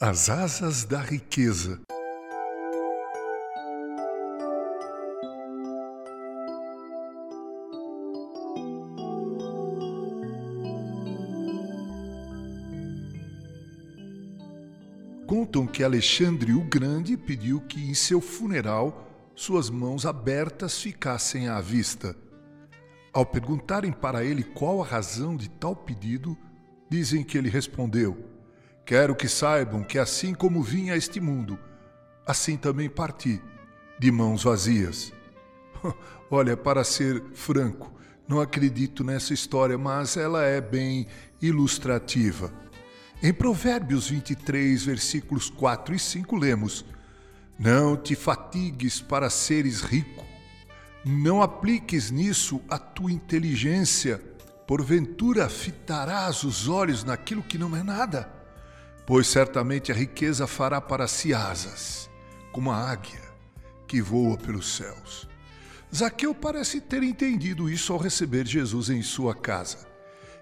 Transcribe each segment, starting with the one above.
As asas da riqueza. Contam que Alexandre o Grande pediu que em seu funeral suas mãos abertas ficassem à vista. Ao perguntarem para ele qual a razão de tal pedido, dizem que ele respondeu: Quero que saibam que assim como vim a este mundo, assim também parti, de mãos vazias. Olha, para ser franco, não acredito nessa história, mas ela é bem ilustrativa. Em Provérbios 23, versículos 4 e 5, lemos: Não te fatigues para seres rico, não apliques nisso a tua inteligência, porventura fitarás os olhos naquilo que não é nada pois certamente a riqueza fará para si asas, como a águia que voa pelos céus. Zaqueu parece ter entendido isso ao receber Jesus em sua casa.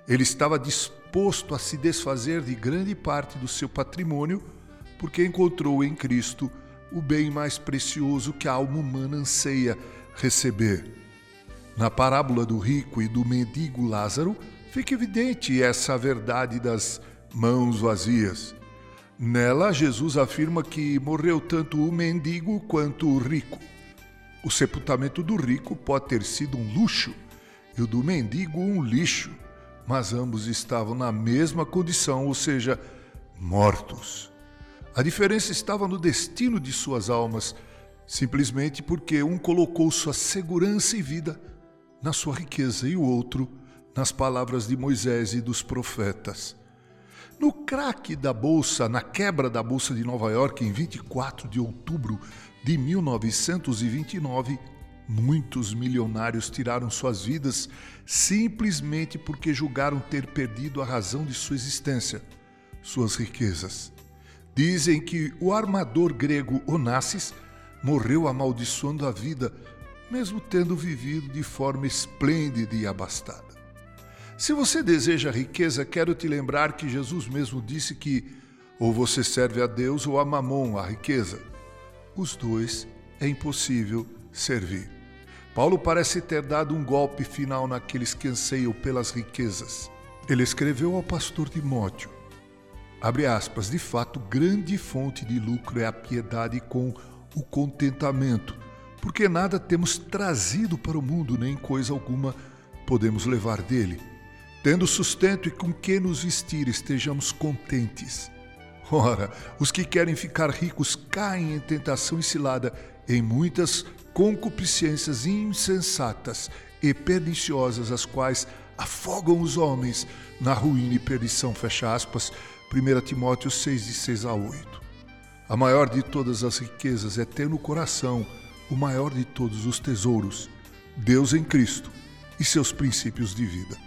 Ele estava disposto a se desfazer de grande parte do seu patrimônio, porque encontrou em Cristo o bem mais precioso que a alma humana anseia receber. Na parábola do rico e do mendigo Lázaro, fica evidente essa verdade das mãos vazias. Nela, Jesus afirma que morreu tanto o mendigo quanto o rico. O sepultamento do rico pode ter sido um luxo e o do mendigo um lixo, mas ambos estavam na mesma condição, ou seja, mortos. A diferença estava no destino de suas almas, simplesmente porque um colocou sua segurança e vida na sua riqueza e o outro nas palavras de Moisés e dos profetas. No craque da bolsa, na quebra da bolsa de Nova York em 24 de outubro de 1929, muitos milionários tiraram suas vidas simplesmente porque julgaram ter perdido a razão de sua existência, suas riquezas. Dizem que o armador grego Onassis morreu amaldiçoando a vida, mesmo tendo vivido de forma esplêndida e abastada. Se você deseja riqueza, quero te lembrar que Jesus mesmo disse que ou você serve a Deus ou a Mamon, a riqueza. Os dois é impossível servir. Paulo parece ter dado um golpe final naqueles que anseiam pelas riquezas. Ele escreveu ao pastor Timóteo: Abre aspas, de fato, grande fonte de lucro é a piedade com o contentamento, porque nada temos trazido para o mundo, nem coisa alguma podemos levar dele tendo sustento e com que nos vestir, estejamos contentes. Ora, os que querem ficar ricos caem em tentação e cilada em muitas concupiscências insensatas e perniciosas, as quais afogam os homens na ruína e perdição. Fecha aspas, 1 Timóteo 6, de 6 a 8. A maior de todas as riquezas é ter no coração o maior de todos os tesouros, Deus em Cristo e seus princípios de vida.